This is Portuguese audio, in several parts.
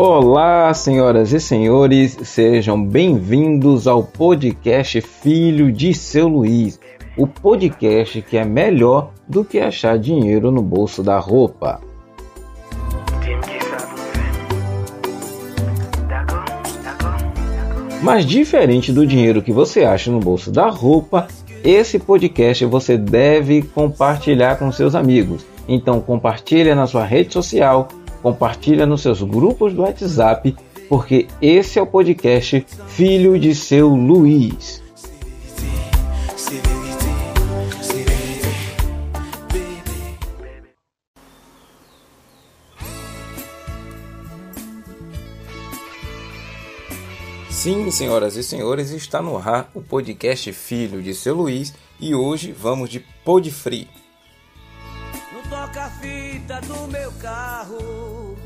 Olá, senhoras e senhores, sejam bem-vindos ao podcast Filho de Seu Luiz, o podcast que é melhor do que achar dinheiro no bolso da roupa. Mas diferente do dinheiro que você acha no bolso da roupa, esse podcast você deve compartilhar com seus amigos. Então compartilha na sua rede social, compartilha nos seus grupos do WhatsApp, porque esse é o podcast Filho de seu Luiz. Sim, senhoras e senhores, está no ar o podcast Filho de seu Luiz e hoje vamos de Pod Free toca-fita do meu carro.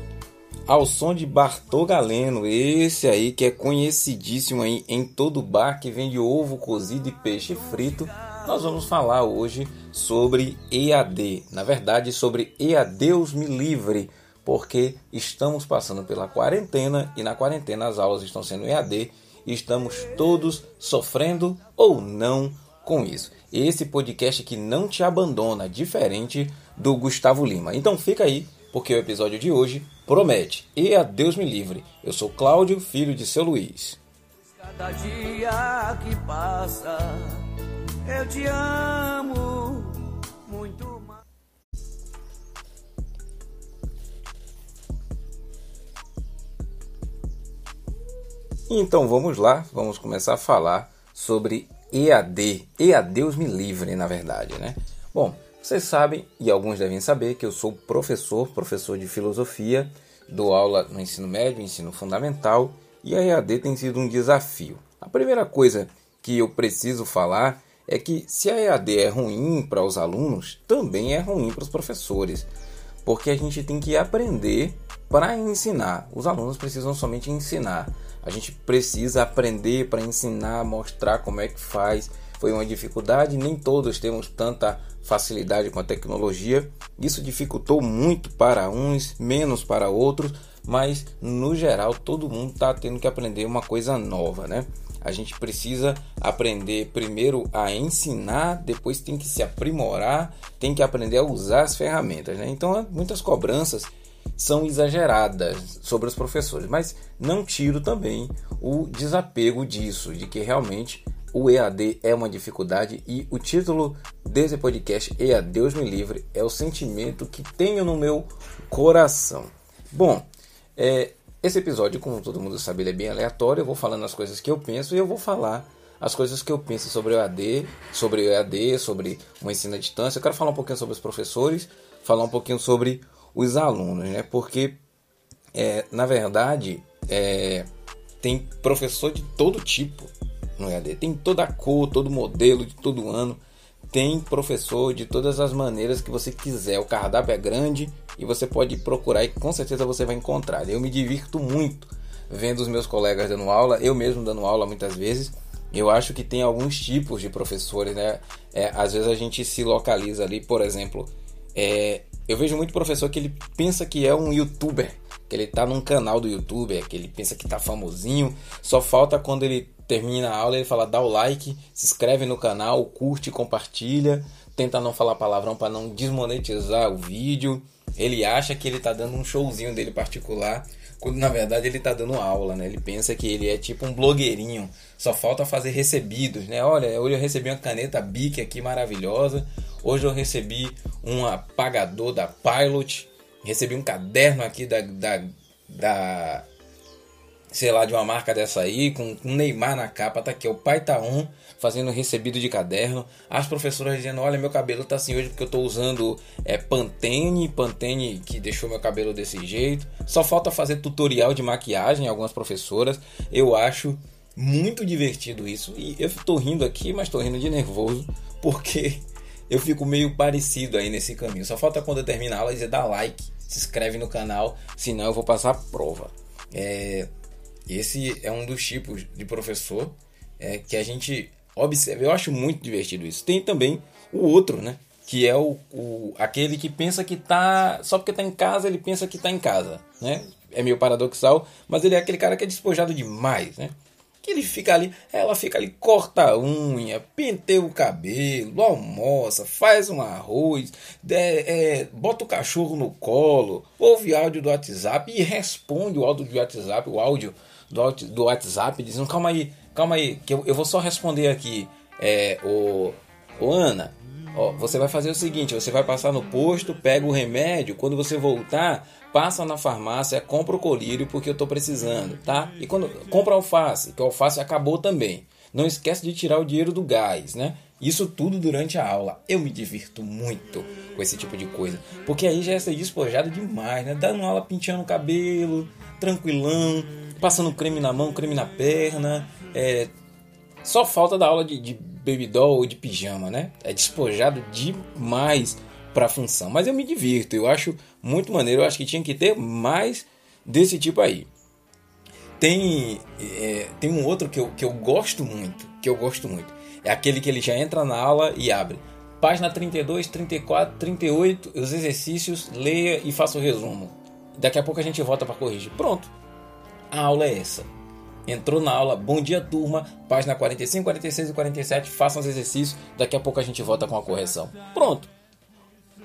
Ao som de Bartô Galeno, esse aí que é conhecidíssimo aí em todo bar que vende ovo cozido e peixe frito, nós vamos falar hoje sobre EAD. Na verdade, sobre EADeus me livre, porque estamos passando pela quarentena e na quarentena as aulas estão sendo EAD e estamos todos sofrendo ou não com isso. Esse podcast que não te abandona, diferente do Gustavo Lima. Então fica aí, porque o episódio de hoje promete. E a Deus me livre. Eu sou Cláudio, filho de seu Luiz. Cada dia que passa, eu te amo muito mais. Então vamos lá, vamos começar a falar sobre EAD. EAD Deus me livre, na verdade, né? Bom, vocês sabem, e alguns devem saber, que eu sou professor, professor de filosofia, dou aula no ensino médio, ensino fundamental, e a EAD tem sido um desafio. A primeira coisa que eu preciso falar é que se a EAD é ruim para os alunos, também é ruim para os professores, porque a gente tem que aprender para ensinar. Os alunos precisam somente ensinar. A gente precisa aprender para ensinar, mostrar como é que faz. Foi uma dificuldade, nem todos temos tanta facilidade com a tecnologia. Isso dificultou muito para uns, menos para outros, mas no geral todo mundo está tendo que aprender uma coisa nova, né? A gente precisa aprender primeiro a ensinar, depois tem que se aprimorar, tem que aprender a usar as ferramentas. Né? Então, muitas cobranças são exageradas sobre os professores, mas não tiro também o desapego disso, de que realmente o EAD é uma dificuldade e o título desse podcast, EAD Deus me livre, é o sentimento que tenho no meu coração. Bom, é, esse episódio, como todo mundo sabe, é bem aleatório. Eu vou falando as coisas que eu penso e eu vou falar as coisas que eu penso sobre o EAD, sobre o EAD, sobre o ensino à distância. Eu quero falar um pouquinho sobre os professores, falar um pouquinho sobre os alunos, né? Porque, é, na verdade, é, tem professor de todo tipo no EAD. Tem toda a cor, todo modelo, de todo ano. Tem professor de todas as maneiras que você quiser. O cardápio é grande e você pode procurar e com certeza você vai encontrar. Eu me divirto muito vendo os meus colegas dando aula, eu mesmo dando aula muitas vezes. Eu acho que tem alguns tipos de professores, né? É, às vezes a gente se localiza ali, por exemplo, é, eu vejo muito professor que ele pensa que é um youtuber, que ele tá num canal do youtuber, que ele pensa que tá famosinho, só falta quando ele termina a aula ele fala dá o like, se inscreve no canal, curte, compartilha, tenta não falar palavrão para não desmonetizar o vídeo. Ele acha que ele tá dando um showzinho dele particular, quando na verdade ele tá dando aula, né? Ele pensa que ele é tipo um blogueirinho, só falta fazer recebidos, né? Olha, hoje eu recebi uma caneta Bic aqui maravilhosa, hoje eu recebi um apagador da Pilot, recebi um caderno aqui da, da, da sei lá, de uma marca dessa aí, com, com Neymar na capa, tá aqui, o pai tá um fazendo recebido de caderno, as professoras dizendo, olha, meu cabelo tá assim hoje porque eu tô usando é, Pantene, Pantene que deixou meu cabelo desse jeito, só falta fazer tutorial de maquiagem, algumas professoras, eu acho muito divertido isso, e eu tô rindo aqui, mas tô rindo de nervoso, porque eu fico meio parecido aí nesse caminho, só falta quando eu terminar a aula dizer, dá like, se inscreve no canal, senão eu vou passar prova. É, esse é um dos tipos de professor é, que a gente observa. Eu acho muito divertido isso. Tem também o outro, né? que é o, o aquele que pensa que tá só porque tá em casa ele pensa que tá em casa, né? É meio paradoxal, mas ele é aquele cara que é despojado demais, né? Que ele fica ali, ela fica ali, corta a unha, penteia o cabelo, almoça, faz um arroz, é, bota o cachorro no colo, ouve áudio do WhatsApp e responde o áudio do WhatsApp, o áudio do, WhatsApp, dizendo, calma aí, calma aí, que eu, eu vou só responder aqui. É, o, o Ana, Ó, você vai fazer o seguinte: você vai passar no posto, pega o remédio, quando você voltar, passa na farmácia, compra o colírio porque eu tô precisando, tá? E quando compra alface, que o alface acabou também. Não esquece de tirar o dinheiro do gás, né? Isso tudo durante a aula. Eu me divirto muito com esse tipo de coisa. Porque aí já é ser despojado demais, né? Dando aula pintando o cabelo, tranquilão, passando creme na mão, creme na perna. É... Só falta da aula de, de baby doll ou de pijama, né? É despojado demais para a função. Mas eu me divirto, eu acho muito maneiro. Eu acho que tinha que ter mais desse tipo aí. Tem, é, tem um outro que eu, que eu gosto muito, que eu gosto muito. É aquele que ele já entra na aula e abre. Página 32, 34, 38, os exercícios, leia e faça o resumo. Daqui a pouco a gente volta para corrigir. Pronto. A aula é essa. Entrou na aula, bom dia turma, página 45, 46 e 47, façam os exercícios, daqui a pouco a gente volta com a correção. Pronto.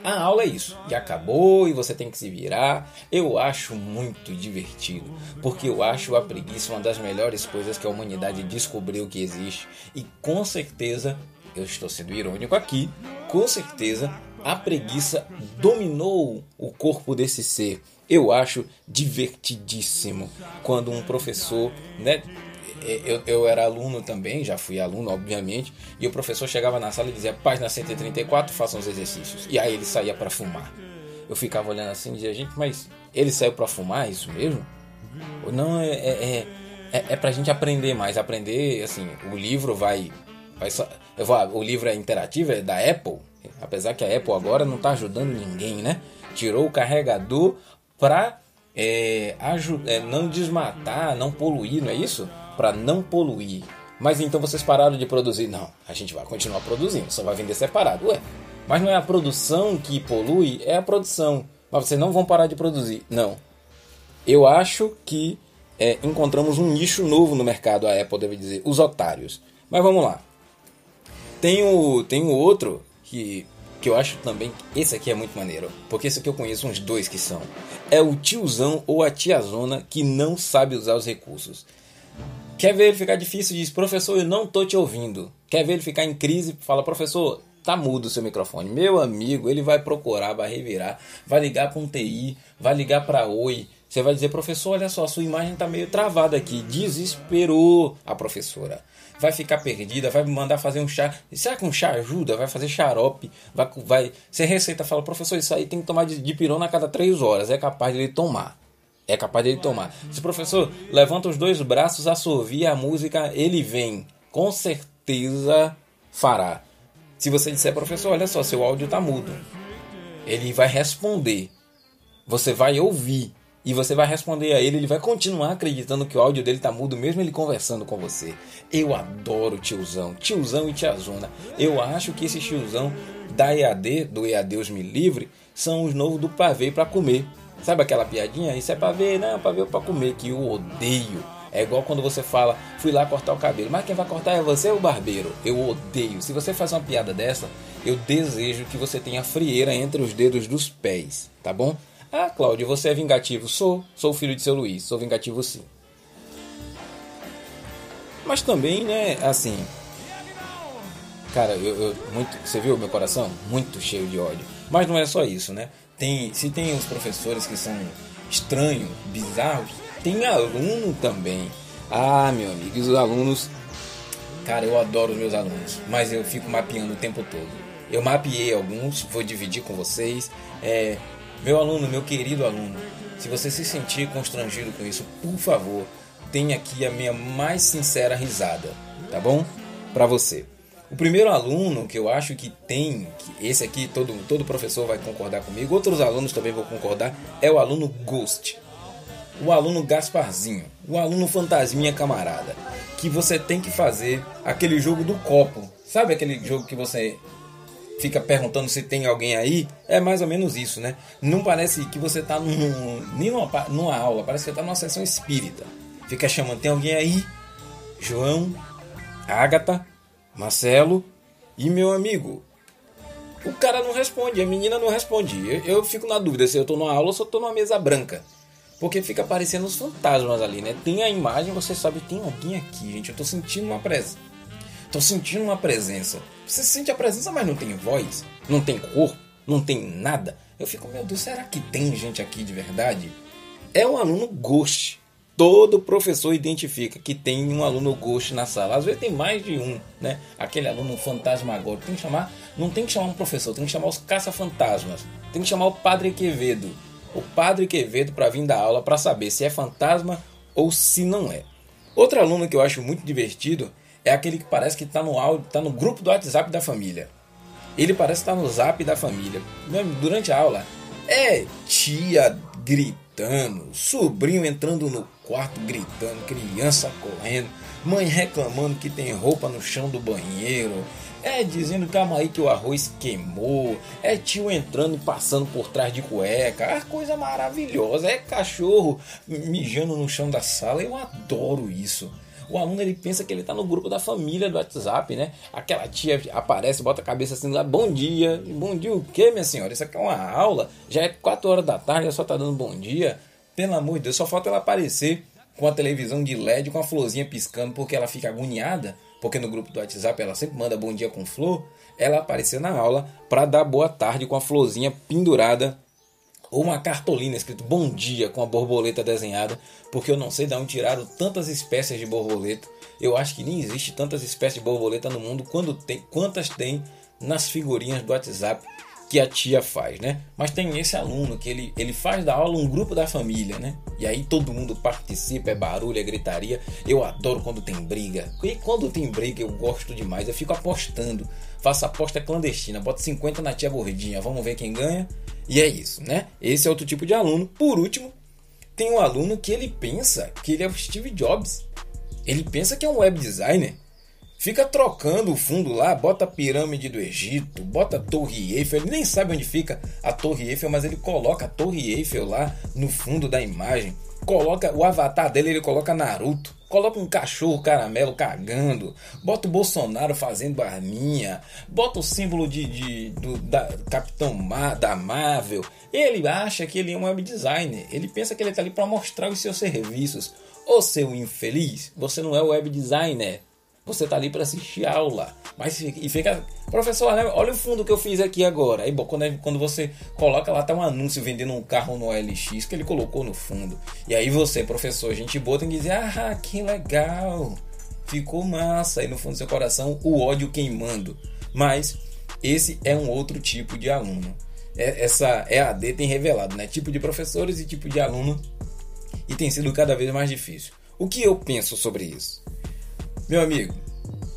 A aula é isso, e acabou e você tem que se virar. Eu acho muito divertido, porque eu acho a preguiça uma das melhores coisas que a humanidade descobriu que existe, e com certeza, eu estou sendo irônico aqui, com certeza a preguiça dominou o corpo desse ser eu acho divertidíssimo quando um professor, né? Eu, eu era aluno também, já fui aluno, obviamente, e o professor chegava na sala e dizia: página 134, façam os exercícios. E aí ele saía para fumar. Eu ficava olhando assim e dizia: gente, mas ele saiu para fumar, é isso mesmo? Não, é, é, é, é pra gente aprender mais. Aprender, assim, o livro vai. vai só, eu vou, o livro é interativo, é da Apple, apesar que a Apple agora não está ajudando ninguém, né? Tirou o carregador, para é, é, não desmatar, não poluir, não é isso? Para não poluir. Mas então vocês pararam de produzir? Não, a gente vai continuar produzindo, só vai vender separado. Ué, mas não é a produção que polui, é a produção. Mas vocês não vão parar de produzir. Não. Eu acho que é, encontramos um nicho novo no mercado, a Apple deve dizer, os otários. Mas vamos lá. Tem o, tem o outro que que eu acho também esse aqui é muito maneiro, porque esse aqui eu conheço uns dois que são. É o tiozão ou a tiazona que não sabe usar os recursos. Quer ver ele ficar difícil? Diz, professor, eu não tô te ouvindo. Quer ver ele ficar em crise? Fala, professor, tá mudo o seu microfone. Meu amigo, ele vai procurar, vai revirar, vai ligar para um TI, vai ligar para Oi. Você vai dizer, professor, olha só, sua imagem tá meio travada aqui. Desesperou a professora vai ficar perdida, vai mandar fazer um chá. Será que um chá ajuda? Vai fazer xarope, vai, vai. Você receita fala, professor, isso aí tem que tomar de, de pirona a cada três horas. É capaz de ele tomar. É capaz de ele tomar. Se professor levanta os dois braços, assovia a música, ele vem. Com certeza fará. Se você disser, professor, olha só, seu áudio está mudo. Ele vai responder. Você vai ouvir e você vai responder a ele, ele vai continuar acreditando que o áudio dele tá mudo, mesmo ele conversando com você. Eu adoro tiozão, tiozão e tiazona. Eu acho que esse tiozão da EAD, do EAD Deus Me Livre, são os novos do pavê para comer. Sabe aquela piadinha? Isso é pavê, não, pavê para comer, que eu odeio. É igual quando você fala, fui lá cortar o cabelo, mas quem vai cortar é você ou o barbeiro? Eu odeio. Se você faz uma piada dessa, eu desejo que você tenha frieira entre os dedos dos pés, tá bom? Ah, Cláudio, você é vingativo? Sou, sou filho de seu Luiz, sou vingativo sim. Mas também, né, assim. Cara, eu, eu, muito, você viu meu coração? Muito cheio de ódio. Mas não é só isso, né? Tem, se tem os professores que são estranhos, bizarros, tem aluno também. Ah, meu amigo, os alunos. Cara, eu adoro os meus alunos, mas eu fico mapeando o tempo todo. Eu mapeei alguns, vou dividir com vocês. É, meu aluno, meu querido aluno, se você se sentir constrangido com isso, por favor, tenha aqui a minha mais sincera risada, tá bom? Para você. O primeiro aluno que eu acho que tem, que esse aqui todo, todo professor vai concordar comigo, outros alunos também vão concordar, é o aluno Ghost. O aluno Gasparzinho, o aluno fantasminha camarada, que você tem que fazer aquele jogo do copo. Sabe aquele jogo que você fica perguntando se tem alguém aí, é mais ou menos isso, né? Não parece que você está num, nem numa, numa aula, parece que está numa sessão espírita. Fica chamando, tem alguém aí? João, Ágata, Marcelo e meu amigo. O cara não responde, a menina não responde. Eu, eu fico na dúvida se eu estou numa aula ou se eu estou numa mesa branca. Porque fica aparecendo os fantasmas ali, né? Tem a imagem, você sabe, tem alguém aqui, gente. Eu estou sentindo uma presença. Tô sentindo uma presença. Você sente a presença, mas não tem voz, não tem corpo, não tem nada. Eu fico, meu Deus, será que tem gente aqui de verdade? É um aluno ghost. Todo professor identifica que tem um aluno ghost na sala. Às vezes tem mais de um, né? Aquele aluno fantasma agora. Tem que chamar, não tem que chamar um professor, tem que chamar os caça-fantasmas. Tem que chamar o Padre Quevedo. O Padre Quevedo para vir dar aula para saber se é fantasma ou se não é. Outro aluno que eu acho muito divertido é aquele que parece que está no áudio, tá no grupo do WhatsApp da família. Ele parece estar tá no zap da família. Durante a aula, é tia gritando, sobrinho entrando no quarto gritando, criança correndo, mãe reclamando que tem roupa no chão do banheiro, é dizendo calma aí que o arroz queimou, é tio entrando e passando por trás de cueca, é coisa maravilhosa, é cachorro mijando no chão da sala, eu adoro isso o aluno ele pensa que ele está no grupo da família do WhatsApp, né? Aquela tia aparece, bota a cabeça assim lá, bom dia. Bom dia o quê, minha senhora? Isso aqui é uma aula, já é 4 horas da tarde, ela só tá dando bom dia. Pelo amor de Deus, só falta ela aparecer com a televisão de LED com a florzinha piscando porque ela fica agoniada, porque no grupo do WhatsApp ela sempre manda bom dia com flor. Ela apareceu na aula para dar boa tarde com a florzinha pendurada ou uma cartolina escrito bom dia com a borboleta desenhada, porque eu não sei de onde tiraram tantas espécies de borboleta. Eu acho que nem existe tantas espécies de borboleta no mundo quando tem, quantas tem nas figurinhas do WhatsApp que a tia faz, né? Mas tem esse aluno que ele, ele faz da aula um grupo da família, né? E aí todo mundo participa, é barulho, é gritaria. Eu adoro quando tem briga. E quando tem briga eu gosto demais. Eu fico apostando. Faço aposta clandestina, boto 50 na tia gordinha, vamos ver quem ganha. E é isso, né? Esse é outro tipo de aluno. Por último, tem um aluno que ele pensa que ele é o Steve Jobs. Ele pensa que é um web designer. Fica trocando o fundo lá, bota a pirâmide do Egito, bota a Torre Eiffel. Ele nem sabe onde fica a Torre Eiffel, mas ele coloca a Torre Eiffel lá no fundo da imagem. Coloca o avatar dele, ele coloca Naruto. Coloca um cachorro caramelo cagando. Bota o Bolsonaro fazendo barminha. Bota o símbolo de, de do, da Capitão Mar, da Marvel. Ele acha que ele é um web designer. Ele pensa que ele está ali para mostrar os seus serviços. Ô seu infeliz, você não é web designer. Você tá ali para assistir aula. Mas e fica, professor, né? olha o fundo que eu fiz aqui agora. Aí quando, é, quando você coloca lá tá um anúncio vendendo um carro no OLX que ele colocou no fundo. E aí você, professor, gente boa, tem que dizer: "Ah, que legal. Ficou massa". Aí no fundo do seu coração o ódio queimando. Mas esse é um outro tipo de aluno. É, essa EAD tem revelado, né? Tipo de professores e tipo de aluno e tem sido cada vez mais difícil. O que eu penso sobre isso? Meu amigo,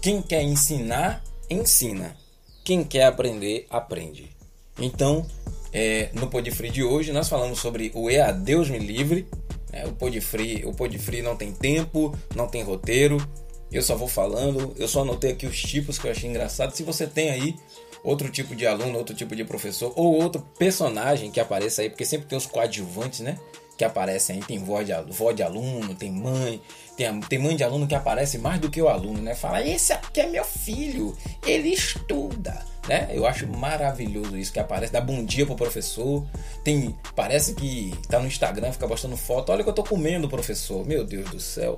quem quer ensinar, ensina. Quem quer aprender, aprende. Então, é, no Podfree de hoje, nós falamos sobre o EA Deus me livre. É, o Podfree, o Podfree não tem tempo, não tem roteiro. Eu só vou falando. Eu só anotei aqui os tipos que eu achei engraçado. Se você tem aí outro tipo de aluno, outro tipo de professor ou outro personagem que apareça aí, porque sempre tem os coadjuvantes, né? Que aparecem aí, tem vó de, de aluno, tem mãe, tem, tem mãe de aluno que aparece mais do que o aluno, né? Fala, esse aqui é meu filho, ele estuda, né? Eu acho maravilhoso isso, que aparece, dá bom dia pro professor. Tem, parece que tá no Instagram, fica postando foto, olha que eu tô comendo, professor. Meu Deus do céu.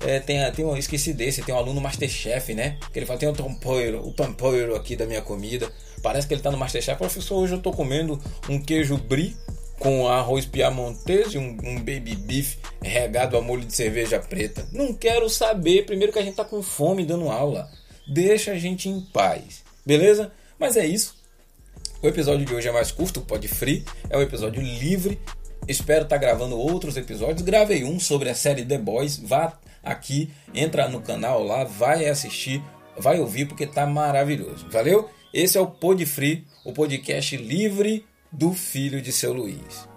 É, tem, tem um, esqueci desse, tem um aluno Masterchef, né? Que ele fala, tem o tompoeiro, o tompoeiro aqui da minha comida. Parece que ele tá no Masterchef. Professor, hoje eu tô comendo um queijo brie com arroz piamontês e um, um, baby beef regado a molho de cerveja preta. Não quero saber, primeiro que a gente tá com fome dando aula. Deixa a gente em paz, beleza? Mas é isso. O episódio de hoje é mais curto, pode free, é um episódio livre. Espero estar tá gravando outros episódios. Gravei um sobre a série The Boys. Vá aqui, entra no canal lá, vai assistir, vai ouvir porque tá maravilhoso. Valeu? Esse é o Pod Free, o podcast livre do filho de seu Luiz.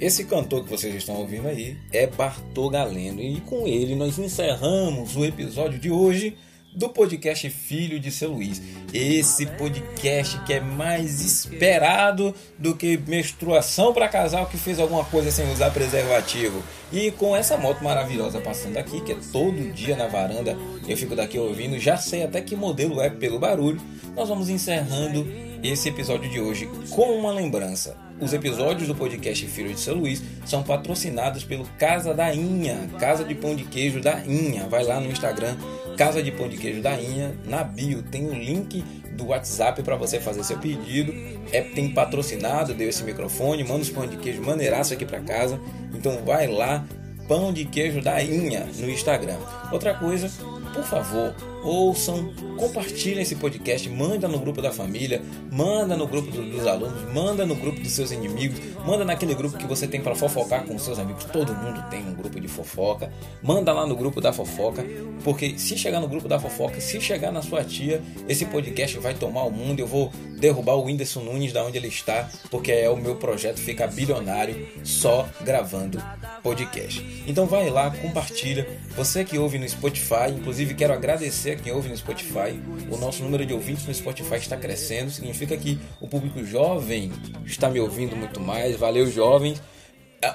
Esse cantor que vocês estão ouvindo aí é Bartô Galeno e com ele nós encerramos o episódio de hoje do podcast Filho de Seu Luiz. Esse podcast que é mais esperado do que menstruação para casal que fez alguma coisa sem usar preservativo. E com essa moto maravilhosa passando aqui, que é todo dia na varanda, eu fico daqui ouvindo, já sei até que modelo é pelo barulho. Nós vamos encerrando esse episódio de hoje com uma lembrança. Os episódios do podcast Filho de Seu Luiz são patrocinados pelo Casa da Inha, Casa de Pão de Queijo da Inha. Vai lá no Instagram Casa de Pão de Queijo da Inha, na bio tem o link do WhatsApp para você fazer seu pedido. É, tem patrocinado, deu esse microfone, manda os pão de queijo maneiraço aqui para casa. Então vai lá, Pão de Queijo da Inha no Instagram. Outra coisa, por favor, ouçam, compartilhem esse podcast, manda no grupo da família, manda no grupo dos alunos, manda no grupo dos seus inimigos, manda naquele grupo que você tem para fofocar com seus amigos. Todo mundo tem um grupo de fofoca. Manda lá no grupo da fofoca, porque se chegar no grupo da fofoca, se chegar na sua tia, esse podcast vai tomar o mundo. Eu vou derrubar o Whindersson Nunes da onde ele está, porque é o meu projeto ficar bilionário só gravando podcast. Então vai lá, compartilha. Você que ouve no Spotify, inclusive quero agradecer quem ouve no Spotify. O nosso número de ouvintes no Spotify está crescendo, significa que o público jovem está me ouvindo muito mais. Valeu, jovens.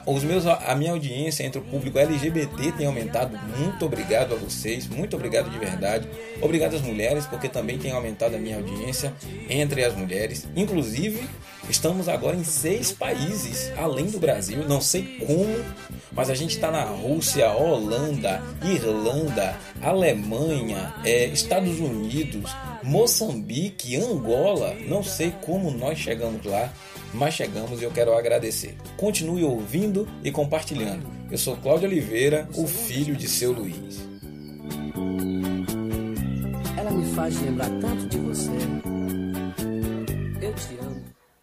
Os meus, a minha audiência entre o público LGBT tem aumentado. Muito obrigado a vocês, muito obrigado de verdade. Obrigado às mulheres, porque também tem aumentado a minha audiência entre as mulheres. Inclusive, estamos agora em seis países além do Brasil. Não sei como, mas a gente está na Rússia, Holanda, Irlanda, Alemanha, é, Estados Unidos, Moçambique, Angola. Não sei como nós chegamos lá mas chegamos e eu quero agradecer. Continue ouvindo e compartilhando. Eu sou Cláudio Oliveira, o filho de seu Luiz. Ela me faz lembrar tanto de você. Eu te amo.